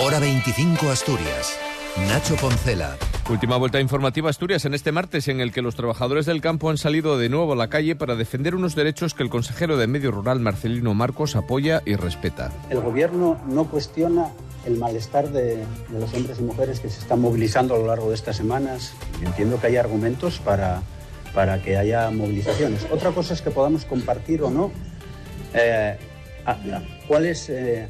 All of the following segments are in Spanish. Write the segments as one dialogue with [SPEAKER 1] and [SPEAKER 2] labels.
[SPEAKER 1] Hora 25 Asturias. Nacho Poncela.
[SPEAKER 2] Última vuelta informativa Asturias en este martes en el que los trabajadores del campo han salido de nuevo a la calle para defender unos derechos que el consejero de Medio Rural Marcelino Marcos apoya y respeta.
[SPEAKER 3] El gobierno no cuestiona el malestar de, de, los hombres y mujeres que se están movilizando a lo largo de estas semanas. Entiendo que hay argumentos para, para que haya movilizaciones. Otra cosa es que podamos compartir o no eh, cuál es eh,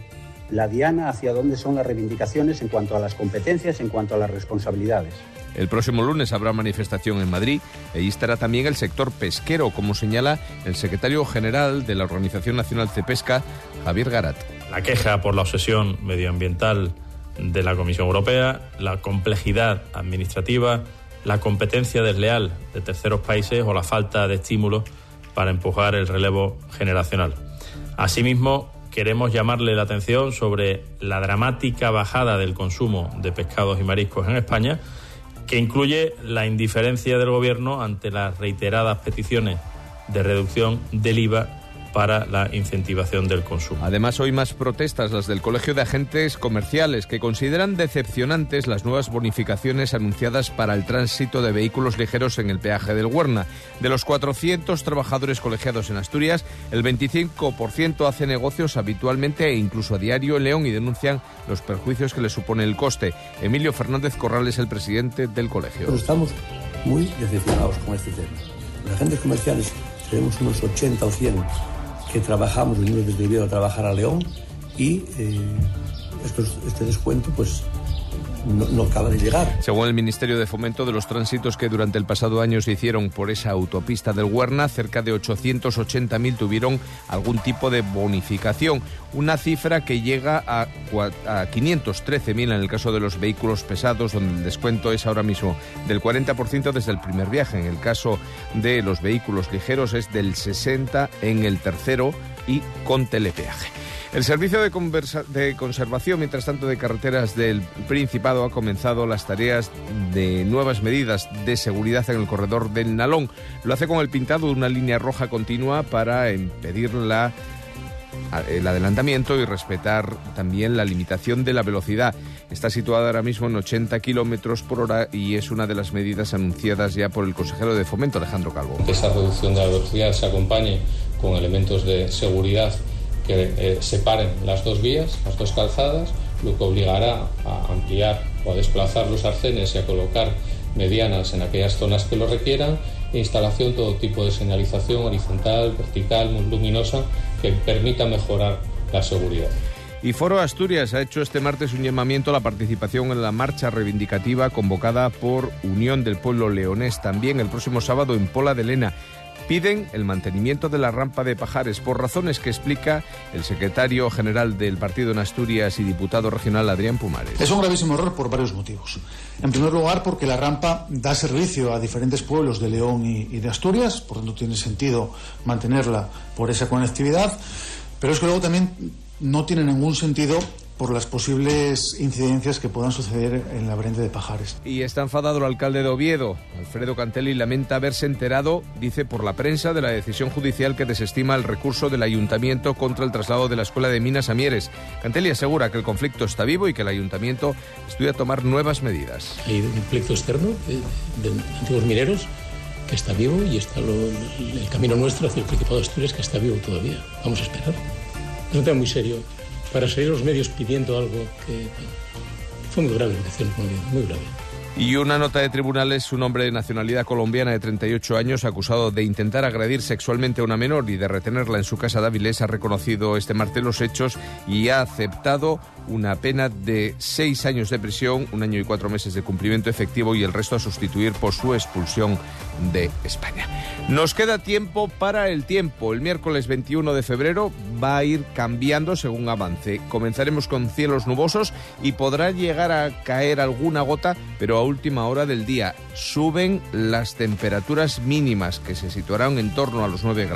[SPEAKER 3] la diana, hacia dónde son las reivindicaciones en cuanto a las competencias, en cuanto a las responsabilidades.
[SPEAKER 2] El próximo lunes habrá manifestación en Madrid e estará también el sector pesquero, como señala el secretario general de la Organización Nacional de Pesca, Javier Garat.
[SPEAKER 4] La queja por la obsesión medioambiental de la Comisión Europea, la complejidad administrativa, la competencia desleal de terceros países o la falta de estímulos para empujar el relevo generacional. Asimismo, queremos llamarle la atención sobre la dramática bajada del consumo de pescados y mariscos en España, que incluye la indiferencia del Gobierno ante las reiteradas peticiones de reducción del IVA para la incentivación del consumo.
[SPEAKER 2] Además, hoy más protestas, las del Colegio de Agentes Comerciales, que consideran decepcionantes las nuevas bonificaciones anunciadas para el tránsito de vehículos ligeros en el peaje del Huerna. De los 400 trabajadores colegiados en Asturias, el 25% hace negocios habitualmente e incluso a diario en León y denuncian los perjuicios que le supone el coste. Emilio Fernández Corral es el presidente del colegio.
[SPEAKER 5] Pero estamos muy decepcionados con este tema. Los agentes comerciales tenemos unos 80 o 100 que trabajamos, venimos desde Oviedo a trabajar a León y eh, este descuento pues no, acaba de llegar.
[SPEAKER 2] Según el Ministerio de Fomento, de los tránsitos que durante el pasado año se hicieron por esa autopista del Huerna, cerca de 880.000 tuvieron algún tipo de bonificación, una cifra que llega a, a 513.000 en el caso de los vehículos pesados, donde el descuento es ahora mismo del 40% desde el primer viaje. En el caso de los vehículos ligeros es del 60% en el tercero y con telepeaje. El Servicio de, Conservación, mientras tanto, de Carreteras del Principado ha comenzado las tareas de nuevas medidas de seguridad en el corredor del Nalón. Lo hace con el pintado de una línea roja continua para impedir la, el adelantamiento y respetar también la limitación de la velocidad. Está situada ahora mismo en 80 kilómetros por hora y es una de las medidas anunciadas ya por el consejero de Fomento, Alejandro Calvo.
[SPEAKER 6] Esa reducción de la velocidad se acompañe con elementos de seguridad que eh, separen las dos vías, las dos calzadas, lo que obligará a ampliar o a desplazar los arcenes y a colocar medianas en aquellas zonas que lo requieran e instalación todo tipo de señalización horizontal, vertical, luminosa que permita mejorar la seguridad.
[SPEAKER 2] Y Foro Asturias ha hecho este martes un llamamiento a la participación en la marcha reivindicativa convocada por Unión del Pueblo Leonés también el próximo sábado en Pola de Lena piden el mantenimiento de la rampa de Pajares por razones que explica el secretario general del partido en Asturias y diputado regional Adrián Pumares.
[SPEAKER 7] Es un gravísimo error por varios motivos. En primer lugar, porque la rampa da servicio a diferentes pueblos de León y, y de Asturias, por tanto tiene sentido mantenerla por esa conectividad, pero es que luego también no tiene ningún sentido por las posibles incidencias que puedan suceder en la variante de Pajares.
[SPEAKER 2] Y está enfadado el alcalde de Oviedo. Alfredo Cantelli lamenta haberse enterado, dice por la prensa, de la decisión judicial que desestima el recurso del ayuntamiento contra el traslado de la Escuela de Minas a Mieres. Cantelli asegura que el conflicto está vivo y que el ayuntamiento estudia tomar nuevas medidas.
[SPEAKER 8] Hay un conflicto externo de, de antiguos mineros que está vivo y está lo, el camino nuestro hacia el Principado de Asturias que está vivo todavía. Vamos a esperar. Es un tema muy serio para salir los medios pidiendo algo que fue muy grave muy grave.
[SPEAKER 2] Y una nota de tribunales, un hombre de nacionalidad colombiana de 38 años, acusado de intentar agredir sexualmente a una menor y de retenerla en su casa de ha reconocido este martes los hechos y ha aceptado una pena de seis años de prisión, un año y cuatro meses de cumplimiento efectivo y el resto a sustituir por su expulsión de España. Nos queda tiempo para el tiempo. El miércoles 21 de febrero va a ir cambiando según avance. Comenzaremos con cielos nubosos y podrá llegar a caer alguna gota, pero a última hora del día. Suben las temperaturas mínimas que se situarán en torno a los 9 grados.